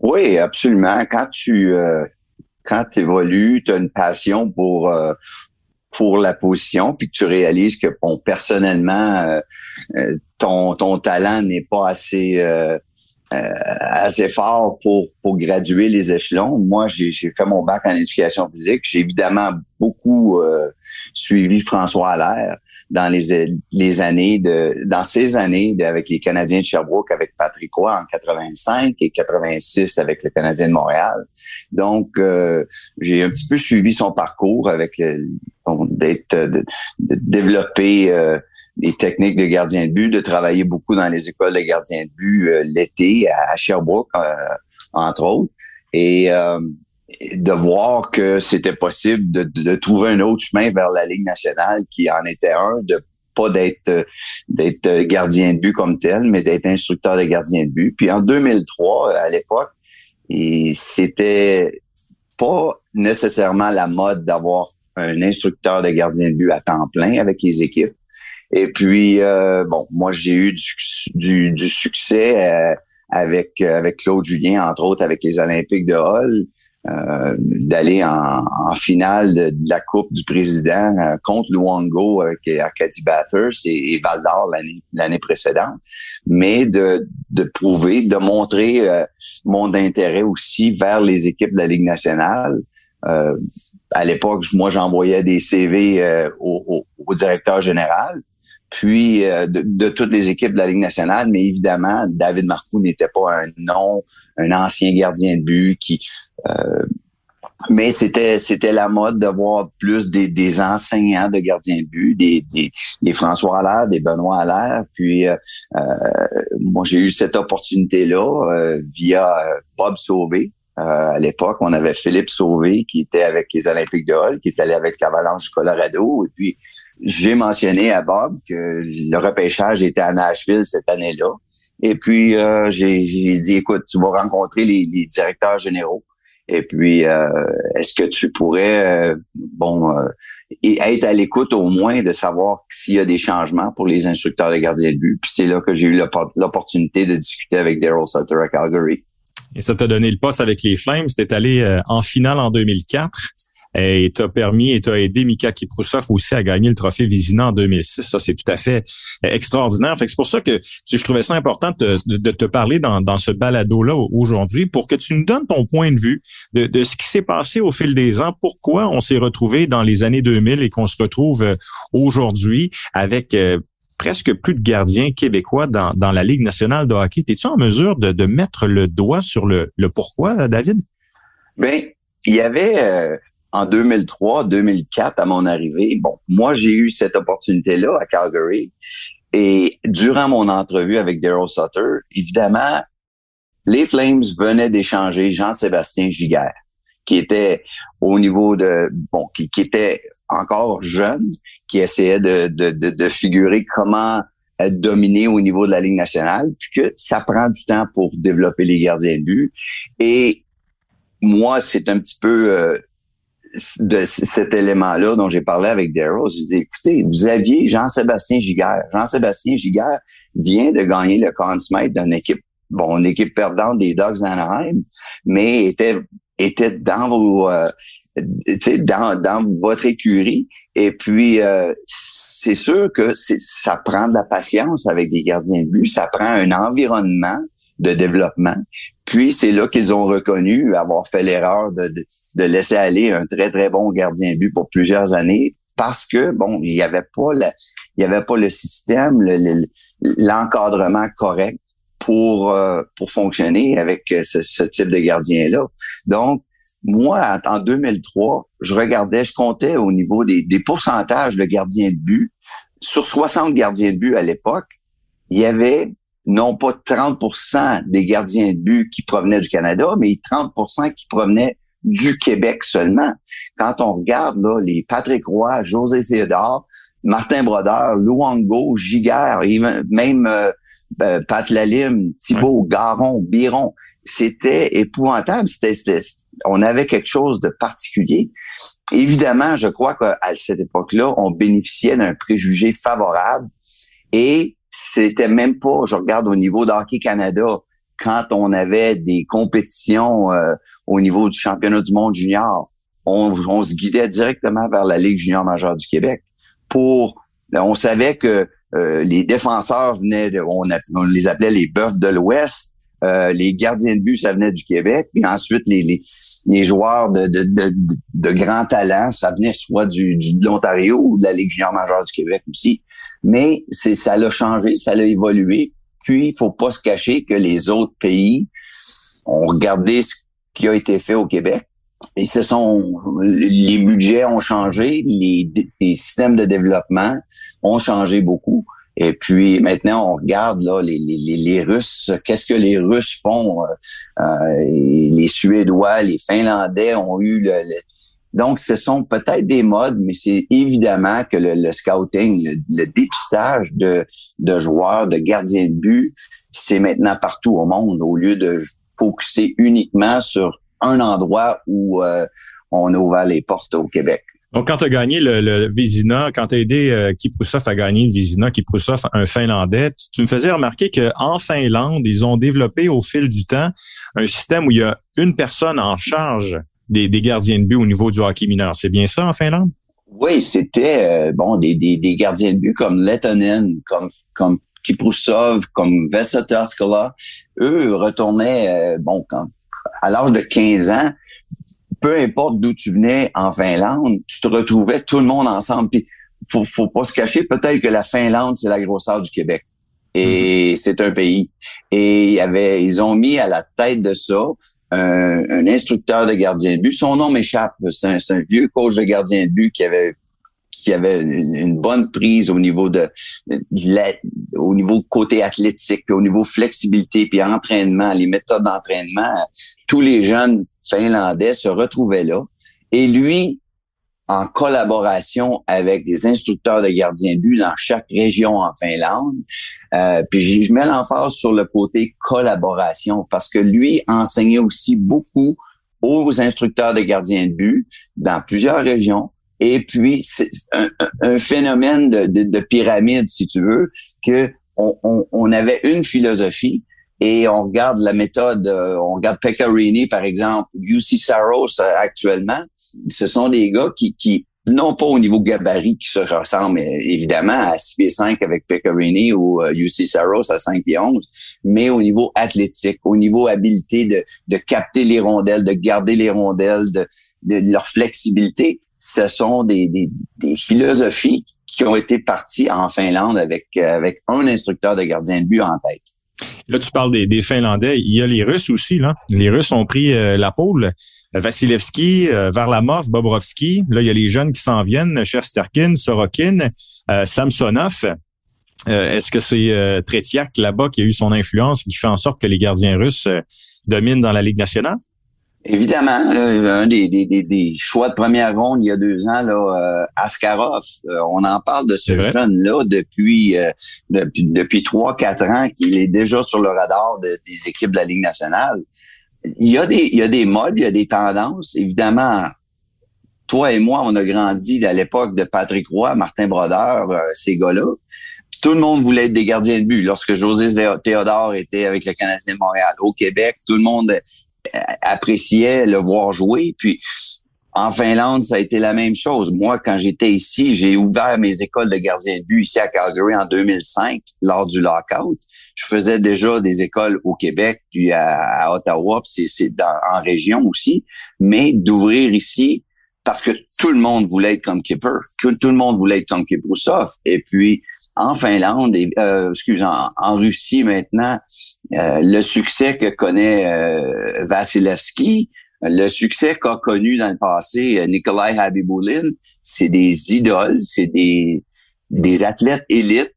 Oui, absolument. Quand tu quand tu évolues, tu as une passion pour euh, pour la position, puis que tu réalises que bon, personnellement, euh, euh, ton, ton talent n'est pas assez assez fort pour, pour graduer les échelons. Moi, j'ai fait mon bac en éducation physique. J'ai évidemment beaucoup suivi François Allaire dans les, les années de dans ces années avec les Canadiens de Sherbrooke avec Patrick Roy en 85 et 86 avec le Canadien de Montréal. Donc euh, j'ai un petit peu suivi son parcours avec euh, d'être de, développer euh, les techniques de gardien de but, de travailler beaucoup dans les écoles de gardiens de but l'été à, Sherbrooke entre autres et de voir que c'était possible de, de, trouver un autre chemin vers la Ligue nationale qui en était un, de pas d'être d'être gardien de but comme tel, mais d'être instructeur de gardien de but. Puis en 2003, à l'époque, c'était pas nécessairement la mode d'avoir un instructeur de gardien de but à temps plein avec les équipes. Et puis, euh, bon, moi, j'ai eu du, du, succès euh, avec, avec Claude Julien, entre autres avec les Olympiques de Hall. Euh, d'aller en, finale de, la Coupe du Président euh, contre Luongo avec Arcadie Bathurst et, et Val d'Or l'année précédente, mais de, de prouver, de montrer euh, mon intérêt aussi vers les équipes de la Ligue nationale. à l'époque, moi, j'envoyais des CV au, directeur général puis euh, de, toutes les équipes de la Ligue nationale, mais évidemment, David Marcoux n'était pas un nom, un ancien gardien de but qui euh, mais c'était c'était la mode d'avoir plus des, des enseignants de gardiens de but, des, des, François Allaire, des Benoît Allaire. Puis euh, moi j'ai eu cette opportunité là via Bob Sauvé. à l'époque, on avait Philippe Sauvé qui était avec les Olympiques de Hall, qui est allé avec l'Avalanche du Colorado. Et puis j'ai mentionné à Bob que le repêchage était à Nashville cette année-là. Et puis, euh, j'ai dit, écoute, tu vas rencontrer les, directeurs généraux. Et puis, euh, est-ce que tu pourrais, euh, bon, être à l'écoute au moins de savoir s'il y a des changements pour les instructeurs de gardiens de but? Puis c'est là que j'ai eu l'opportunité de discuter avec Daryl Sutter à Calgary. Et ça t'a donné le poste avec les Flames. C'était allé en finale en 2004 et t'as permis et t'as aidé Mika Kiprusov aussi à gagner le trophée Vizina en 2006. Ça, c'est tout à fait euh, extraordinaire. Fait que c'est pour ça que je trouvais ça important de, te parler dans, ce balado-là aujourd'hui pour que tu nous donnes ton point de vue de, ce qui s'est passé au fil des ans, pourquoi on s'est retrouvé dans les années 2000 et qu'on se retrouve euh, aujourd'hui avec euh, presque plus de gardiens québécois dans, la Ligue nationale de hockey. Es-tu en mesure de, mettre le doigt sur le, pourquoi, David? Bien, il y avait en 2003, 2004, à mon arrivée, bon, moi, j'ai eu cette opportunité-là à Calgary. Et durant mon entrevue avec Daryl Sutter, évidemment, les Flames venaient d'échanger Jean-Sébastien Giguère, qui était au niveau de, bon, qui, était encore jeune, qui essayait de, de, de, figurer comment dominé au niveau de la Ligue nationale, puis que ça prend du temps pour développer les gardiens de but. Et moi, c'est un petit peu euh, de cet élément-là dont j'ai parlé avec Daryl. Je dis, écoutez, vous aviez Jean-Sébastien Giguère. Jean-Sébastien Giguère vient de gagner le Conn Smythe d'une équipe, bon, une équipe perdante des Dogs d'Anaheim, mais était, était dans vos, euh, dans, dans votre écurie. Et puis, euh, c'est sûr que ça prend de la patience avec des gardiens de but. Ça prend un environnement de développement. Puis c'est là qu'ils ont reconnu avoir fait l'erreur de, de, laisser aller un très très bon gardien de but pour plusieurs années parce que bon, il y avait pas il y avait pas le système, l'encadrement correct pour euh, pour fonctionner avec ce, ce type de gardien-là. Donc, moi, en 2003, je regardais, je comptais au niveau des, des pourcentages de gardiens de but. Sur 60 gardiens de but à l'époque, il y avait non pas 30% des gardiens de but qui provenaient du Canada, mais 30% qui provenaient du Québec seulement. Quand on regarde là, les Patrick Roy, José Théodore, Martin Brodeur, Luango, Giguère, même euh, euh, Pat Lalim, Thibault, Garon, Biron, c'était épouvantable. C'était, on avait quelque chose de particulier. Évidemment, je crois qu'à cette époque-là, on bénéficiait d'un préjugé favorable et c'était même pas, je regarde au niveau d'Hockey Canada, quand on avait des compétitions euh, au niveau du championnat du monde junior, on, on, se guidait directement vers la Ligue junior majeure du Québec. Pour, on savait que euh, les défenseurs venaient, de, on, les appelait les bœufs de l'Ouest. Euh, les gardiens de but, ça venait du Québec. Puis ensuite, les, les, les joueurs de, de, de, de, grand talent, ça venait soit du, du de l'Ontario ou de la Ligue junior majeure du Québec aussi. Mais c'est ça l'a changé, ça l'a évolué. Puis, il faut pas se cacher que les autres pays ont regardé ce qui a été fait au Québec. Et ce sont les budgets ont changé, les, les systèmes de développement ont changé beaucoup. Et puis maintenant, on regarde là les, les, les Russes. Qu'est-ce que les Russes font euh, euh Les Suédois, les Finlandais ont eu le, donc, ce sont peut-être des modes, mais c'est évidemment que le, scouting, le, dépistage de, de joueurs, de gardiens de but, c'est maintenant partout au monde, au lieu de focuser uniquement sur un endroit où euh, on a ouvert les portes au Québec. Donc, quand tu as gagné le, le quand tu as aidé euh, à gagner le Vizina, Kiproussov, un Finlandais, tu, me faisais remarquer qu'en Finlande, ils ont développé au fil du temps un système où il y a une personne en charge des, des gardiens de but au niveau du hockey mineur. C'est bien ça en Finlande? Oui, c'était euh, bon des, des, des, gardiens de but comme Lettonen, comme comme Kiproussov, comme Vesa Eux retournaient euh, bon quand à l'âge de 15 ans, peu importe d'où tu venais en Finlande, tu te retrouvais tout le monde ensemble. Puis faut, faut pas se cacher, peut-être que la Finlande, c'est la grosseur du Québec. Et mm-hmm. c'est un pays. Et y avait, ils ont mis à la tête de ça un, un instructeur de gardien de but. Son nom m'échappe. C'est un, un, vieux coach de gardien de but qui avait qui avait une, bonne prise au niveau de, au niveau côté athlétique, puis au niveau flexibilité, puis entraînement, les méthodes d'entraînement. Tous les jeunes finlandais se retrouvaient là. Et lui, en collaboration avec des instructeurs de gardiens de but dans chaque région en Finlande. Euh, puis je mets l'emphase sur le côté collaboration parce que lui enseignait aussi beaucoup aux instructeurs de gardiens de but dans plusieurs régions et puis, c'est un, phénomène de, de, pyramide, si tu veux, que on, on, on, avait une philosophie et on regarde la méthode, euh, on regarde Pecorini, par exemple, UC Saros euh, actuellement. Ce sont des gars qui, qui non pas au niveau gabarit qui se ressemblent évidemment à 6 pieds 5 avec Pecorini ou UC euh, Saros à 5 pieds 11, mais au niveau athlétique, au niveau habilité de, de capter les rondelles, de garder les rondelles, de, de leur flexibilité ce sont des, des, des, philosophies qui ont été parties en Finlande avec, avec un instructeur de gardien de but en tête. Là, tu parles des, des Finlandais. Il y a les Russes aussi. Là. Les Russes ont pris euh, la pôle. Vasilevski, euh, Varlamov, Bobrovski. Là, il y a les jeunes qui s'en viennent. Shesterkin, Sorokin, euh, Samsonov. Euh, est-ce que c'est euh, Tretiak là-bas qui a eu son influence qui fait en sorte que les gardiens russes dominent dans la Ligue nationale? Évidemment, un des, des, des, choix de première ronde il y a deux ans, là, euh, Askarov, euh, on en parle de ce jeune-là depuis euh, depuis depuis trois quatre ans qu'il est déjà sur le radar des équipes de la Ligue nationale. Il y a des il y a des modes, il y a des tendances. Évidemment, toi et moi, on a grandi à l'époque de Patrick Roy, Martin Brodeur, ces gars-là. Tout le monde voulait être des gardiens de but. Lorsque José Théodore était avec le Canadien de Montréal au Québec, tout le monde appréciait le voir jouer. Puis en Finlande, ça a été la même chose. Moi, quand j'étais ici, j'ai ouvert mes écoles de gardien de but ici à Calgary en 2005 lors du lockout. Je faisais déjà des écoles au Québec puis à, Ottawa, puis c'est en région aussi. Mais d'ouvrir ici, parce que tout le monde voulait être comme Kipper, tout le monde voulait être comme Kiproussov. Et puis, en Finlande, euh, excuse, en, en, Russie maintenant, euh, le succès que connaît euh, Vasilevski, le succès qu'a connu dans le passé Nikolai Habibulin, c'est des idoles, c'est des, des athlètes élites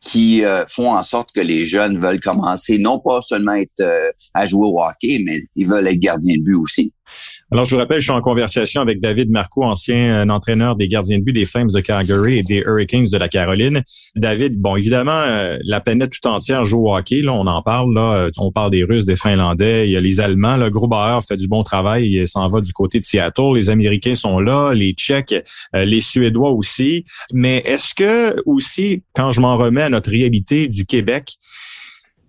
qui font en sorte que les jeunes veulent commencer non pas seulement être à jouer au hockey, mais ils veulent être gardiens de but aussi. Alors, je vous rappelle, je suis en conversation avec David Marco, ancien euh, entraîneur des gardiens de but des Flames de Calgary et des Hurricanes de la Caroline. David, bon, évidemment, euh, la planète tout entière joue hockey. Là, on en parle. Là, euh, on parle des Russes, des Finlandais. Il y a les Allemands. Le Grubauer fait du bon travail. Il s'en va du côté de Seattle. Les Américains sont là. Les Tchèques, les Suédois aussi. Mais est-ce que aussi, quand je m'en remets à notre réalité du Québec,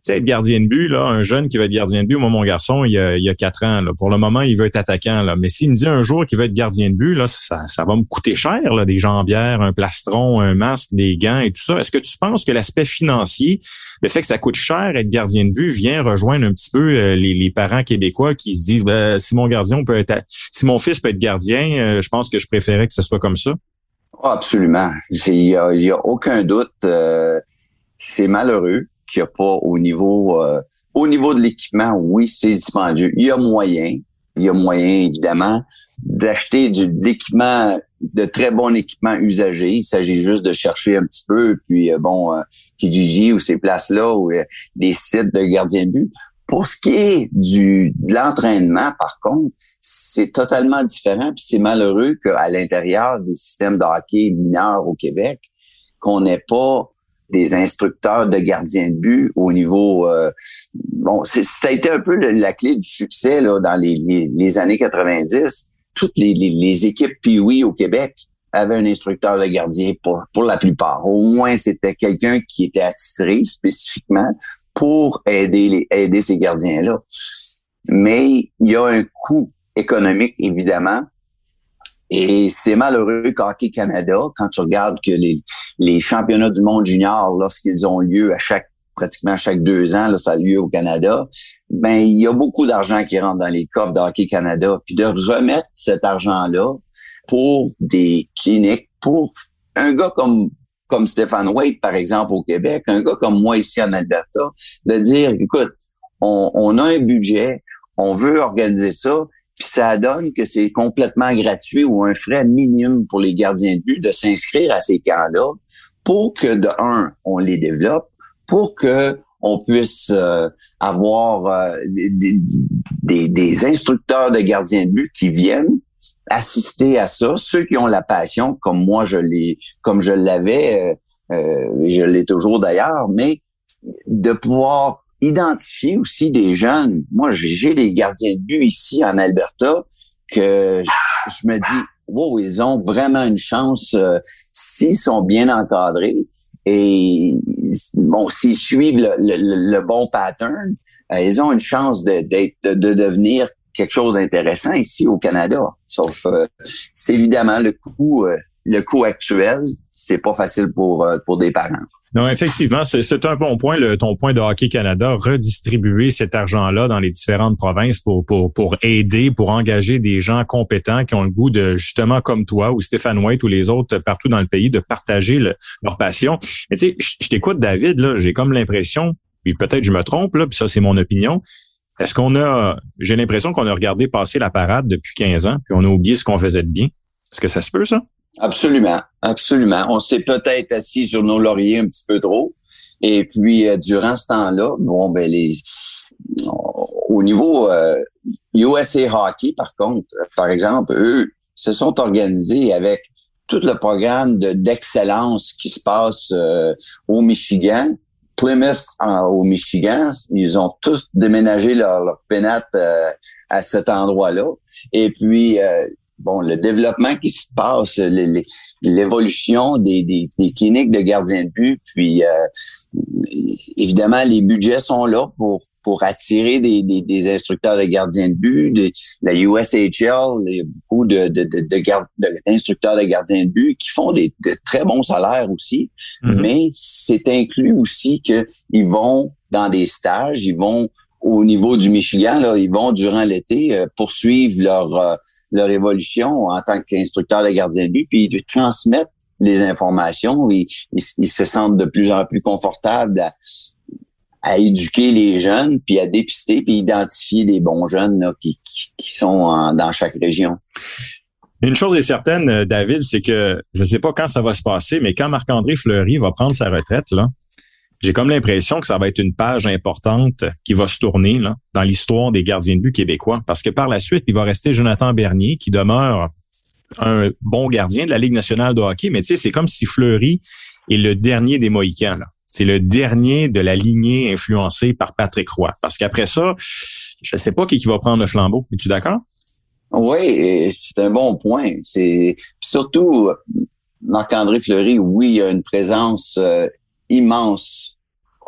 sais, être gardien de but, là, un jeune qui va être gardien de but, moi, mon garçon, il y a, il quatre ans. Pour le moment, il veut être attaquant. Là. Mais s'il me dit un jour qu'il veut être gardien de but, là, ça, ça va me coûter cher, là, des jambières, un plastron, un masque, des gants et tout ça. Est-ce que tu penses que l'aspect financier, le fait que ça coûte cher être gardien de but, vient rejoindre un petit peu euh, les, parents québécois qui se disent ben, si mon gardien peut être si mon fils peut être gardien, euh, je pense que je préférais que ce soit comme ça? absolument. Il y a, y a, aucun doute. Euh, c'est malheureux qu'il n'y a pas au niveau euh, au niveau de l'équipement, oui, c'est dispendieux. Il y a moyen, il y a moyen évidemment d'acheter du de l'équipement de très bon équipement usagé. Il s'agit juste de chercher un petit peu, puis euh, bon, euh, Kijiji ou ces places-là ou euh, des sites de gardiens de but. Pour ce qui est du de l'entraînement, par contre, c'est totalement différent. Puis c'est malheureux qu'à l'intérieur des systèmes de hockey mineurs au Québec, qu'on n'ait pas des instructeurs de gardiens de but au niveau euh, bon ça a été un peu la clé du succès là, dans les, les, années 90 toutes les, équipes Pee-Wee au Québec avaient un instructeur de gardien pour pour la plupart. Au moins c'était quelqu'un qui était attitré spécifiquement pour aider les aider ces gardiens là mais il y a un coût économique évidemment et c'est malheureux qu'Hockey Canada, quand tu regardes que les, les championnats du monde junior, lorsqu'ils ont lieu à chaque pratiquement chaque deux ans, là, ça a lieu au Canada, ben il y a beaucoup d'argent qui rentre dans les coffres d'Hockey Canada. Puis de remettre cet argent-là pour des cliniques, pour un gars comme comme Stéphane Wade, par exemple, au Québec, un gars comme moi ici en Alberta, de dire, écoute, on, on a un budget, on veut organiser ça, puis ça donne que c'est complètement gratuit ou un frais minimum pour les gardiens de but de s'inscrire à ces camps-là pour que, de un, on les développe, pour que on puisse euh, avoir euh, des, des, instructeurs de gardiens de but qui viennent assister à ça. Ceux qui ont la passion, comme moi je l'ai, comme je l'avais, euh, euh je l'ai toujours d'ailleurs, mais de pouvoir identifier aussi des jeunes. Moi, j'ai des gardiens de but ici en Alberta que je me dis, wow, ils ont vraiment une chance euh, s'ils sont bien encadrés et bon, s'ils suivent le, bon pattern, euh, ils ont une chance de, de, de devenir quelque chose d'intéressant ici au Canada. Sauf, euh, c'est évidemment le coût, le coût actuel, c'est pas facile pour pour des parents. Non, effectivement, c'est un bon point, le, ton point de Hockey Canada, redistribuer cet argent-là dans les différentes provinces pour, pour, pour aider, pour engager des gens compétents qui ont le goût de, justement comme toi ou Stéphane White ou les autres partout dans le pays, de partager leur passion. Mais tu sais, je, t'écoute, David, là, j'ai comme l'impression, puis peut-être je me trompe, là, puis ça, c'est mon opinion, est-ce qu'on a, j'ai l'impression qu'on a regardé passer la parade depuis 15 ans, puis on a oublié ce qu'on faisait de bien. Est-ce que ça se peut, ça? Absolument, absolument. On s'est peut-être assis sur nos lauriers un petit peu trop. Et puis, euh, durant ce temps-là, bon, ben, les, au niveau euh, USA Hockey, par contre, par exemple, eux se sont organisés avec tout le programme de d'excellence qui se passe euh, au Michigan. Plymouth au Michigan, ils ont tous déménagé leur, leur pénate à cet endroit-là. Et puis, bon, le développement qui se passe, l'évolution des, des, cliniques de gardiens de but, puis euh, évidemment, les budgets sont là pour, pour attirer des, des, instructeurs de gardiens de but. De, la USHL, il y a beaucoup de, de, d'instructeurs de, gardiens de but qui font des, de très bons salaires aussi, mm-hmm. mais c'est inclus aussi qu'ils vont dans des stages, ils vont au niveau du Michigan, là, ils vont durant l'été euh, poursuivre leur euh, leur évolution en tant qu'instructeur de gardien de but, puis de transmettre les informations. Ils, ils, se sentent de plus en plus confortables à, éduquer les jeunes, puis à dépister, puis identifier les bons jeunes là, qui, qui, sont dans chaque région. Une chose est certaine, euh, David, c'est que je ne sais pas quand ça va se passer, mais quand Marc-André Fleury va prendre sa retraite, là, j'ai comme l'impression que ça va être une page importante qui va se tourner là, dans l'histoire des gardiens de but québécois. Parce que par la suite, il va rester Jonathan Bernier, qui demeure un bon gardien de la Ligue nationale de hockey. Mais tu sais, c'est comme si Fleury est le dernier des Mohicans. C'est le dernier de la lignée influencée par Patrick Roy. Parce qu'après ça, je ne sais pas qui, qui va prendre le flambeau. Es-tu d'accord? Oui, c'est un bon point. C'est surtout Marc-André Fleury, oui, il a une présence euh, immense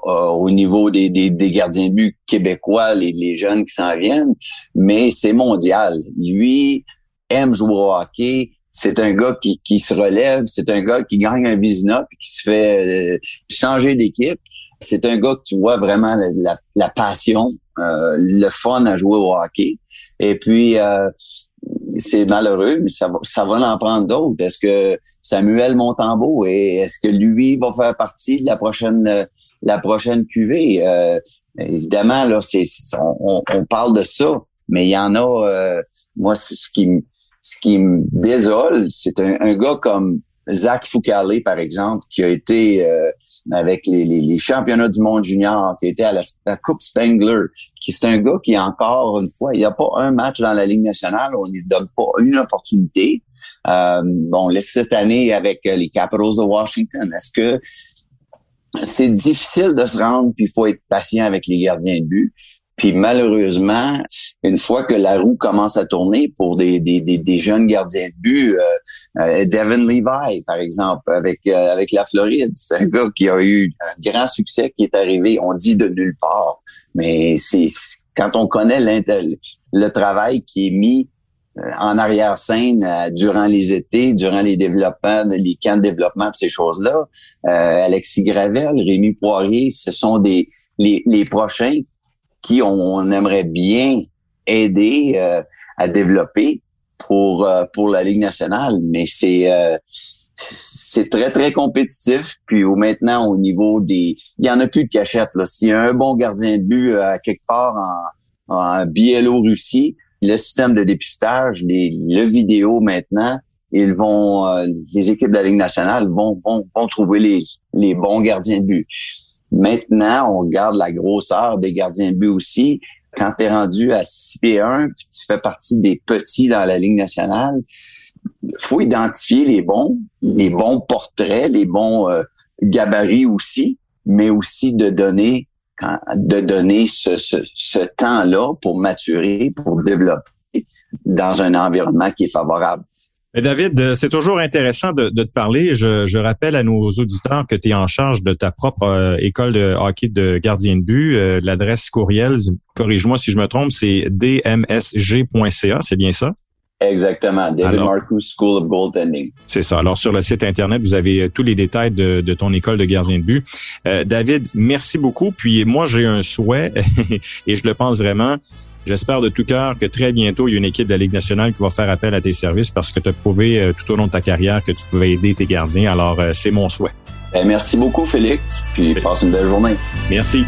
euh, au niveau des, des, gardiens de but québécois, les, les jeunes qui s'en viennent, mais c'est mondial. Lui aime jouer au hockey. C'est un gars qui, qui se relève, c'est un gars qui gagne un Vizina puis qui se fait euh, changer d'équipe. C'est un gars que tu vois vraiment la, la, passion, le fun à jouer au hockey. Et puis, euh, c'est malheureux, mais ça va, ça va en prendre d'autres. Est-ce que Samuel Montembeau et est-ce que lui va faire partie de la prochaine la prochaine QV? Euh, évidemment, là, c'est on, on, parle de ça, mais il y en a. Euh, moi, ce qui ce qui me désole, c'est un, un, gars comme Zach Foucalé, par exemple, qui a été euh, avec les, les, les, championnats du monde junior, qui a été à la, Coupe Spengler, qui c'est un gars qui, encore une fois, il n'y a pas un match dans la Ligue nationale, on ne lui donne pas une opportunité. Euh, bon, laisse cette année avec euh, les Capitals de Washington. Est-ce que c'est difficile de se rendre, puis il faut être patient avec les gardiens de but. Puis malheureusement, une fois que la roue commence à tourner pour des, des, des, jeunes gardiens de but, euh, euh, Devin Levi, par exemple, avec, euh, avec la Floride, c'est un gars qui a eu un grand succès qui est arrivé, on dit de nulle part. Mais c'est quand on connaît le travail qui est mis en arrière-scène durant les étés, durant les développements, les camps de développement, ces choses-là. Alexis Gravel, Rémi Poirier, ce sont des les, les prochains qui on, aimerait bien aider euh, à développer pour euh, pour la Ligue nationale, mais c'est euh, c'est très très compétitif. Puis maintenant au niveau des, il y en a plus de cachette là. S'il y a un bon gardien de but à quelque part en, en Biélorussie, le système de dépistage, les, le vidéo maintenant, ils vont, les équipes de la Ligue nationale vont, vont, vont trouver les, les bons gardiens de but. Maintenant, on regarde la grosseur des gardiens de but aussi. Quand tu es rendu à 6 pieds 1 puis tu fais partie des petits dans la Ligue nationale, faut identifier les bons, les bons portraits, les bons euh, gabarits aussi, mais aussi de donner de donner ce, ce, ce temps-là pour maturer, pour développer dans un environnement qui est favorable. David, euh, c'est toujours intéressant de, te parler. Je, rappelle à nos auditeurs que tu es en charge de ta propre euh, école de hockey de gardien de but. Euh, l'adresse courriel, corrige-moi si je me trompe, c'est dmsg.ca, c'est bien ça? Exactement, David Marcus School of Goaltending. C'est ça. Alors sur le site internet, vous avez tous les détails de, de ton école de gardien de but. David, merci beaucoup. Puis moi, j'ai un souhait et je le pense vraiment. J'espère de tout cœur que très bientôt, il y a une équipe de la Ligue nationale qui va faire appel à tes services parce que tu as prouvé euh, tout au long de ta carrière que tu pouvais aider tes gardiens. Alors, euh, c'est mon souhait. Ben, merci beaucoup, Félix, puis passe une belle journée. Merci.